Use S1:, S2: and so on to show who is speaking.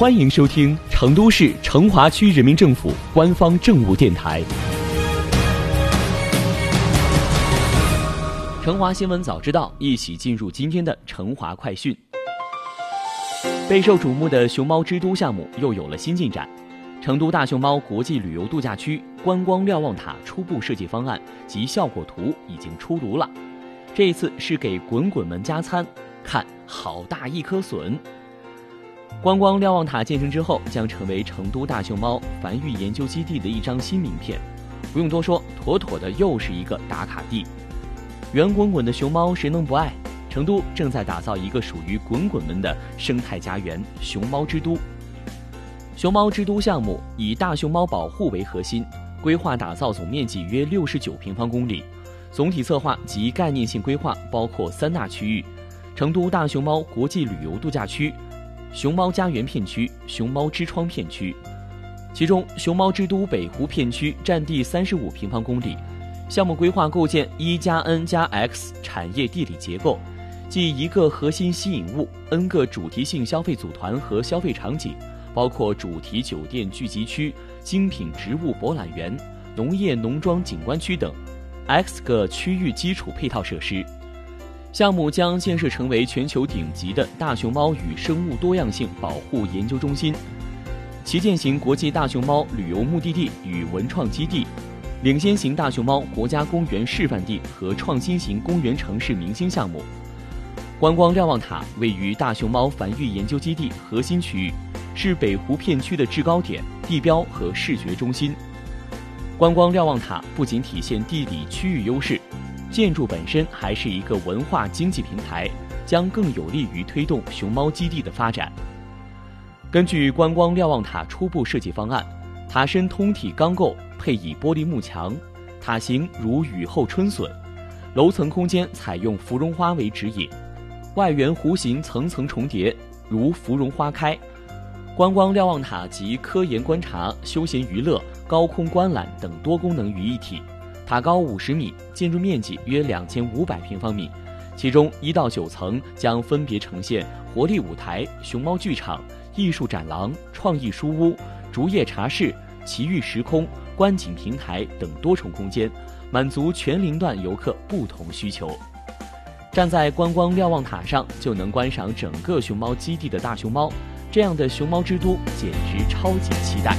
S1: 欢迎收听成都市成华区人民政府官方政务电台《成华新闻早知道》，一起进入今天的成华快讯。备受瞩目的熊猫之都项目又有了新进展，成都大熊猫国际旅游度假区观光瞭望塔初步设计方案及效果图已经出炉了。这一次是给滚滚们加餐，看好大一颗笋。观光瞭望塔建成之后，将成为成都大熊猫繁育研究基地的一张新名片。不用多说，妥妥的又是一个打卡地。圆滚滚的熊猫谁能不爱？成都正在打造一个属于滚滚们的生态家园——熊猫之都。熊猫之都项目以大熊猫保护为核心，规划打造总面积约六十九平方公里。总体策划及概念性规划包括三大区域：成都大熊猫国际旅游度假区。熊猫家园片区、熊猫之窗片区，其中熊猫之都北湖片区占地三十五平方公里，项目规划构建一加 N 加 X 产业地理结构，即一个核心吸引物，N 个主题性消费组团和消费场景，包括主题酒店聚集区、精品植物博览园、农业农庄景观区等，X 个区域基础配套设施。项目将建设成为全球顶级的大熊猫与生物多样性保护研究中心、旗舰型国际大熊猫旅游目的地与文创基地、领先型大熊猫国家公园示范地和创新型公园城市明星项目。观光瞭望塔位于大熊猫繁育研究基地核心区域，是北湖片区的制高点、地标和视觉中心。观光瞭望塔不仅体现地理区域优势。建筑本身还是一个文化经济平台，将更有利于推动熊猫基地的发展。根据观光瞭望塔初步设计方案，塔身通体钢构，配以玻璃幕墙，塔形如雨后春笋，楼层空间采用芙蓉花为指引，外圆弧形层层重叠，如芙蓉花开。观光瞭望塔集科研观察、休闲娱乐、高空观览等多功能于一体。塔高五十米，建筑面积约两千五百平方米，其中一到九层将分别呈现活力舞台、熊猫剧场、艺术展廊、创意书屋、竹叶茶室、奇遇时空、观景平台等多重空间，满足全龄段游客不同需求。站在观光瞭望塔上，就能观赏整个熊猫基地的大熊猫，这样的熊猫之都简直超级期待。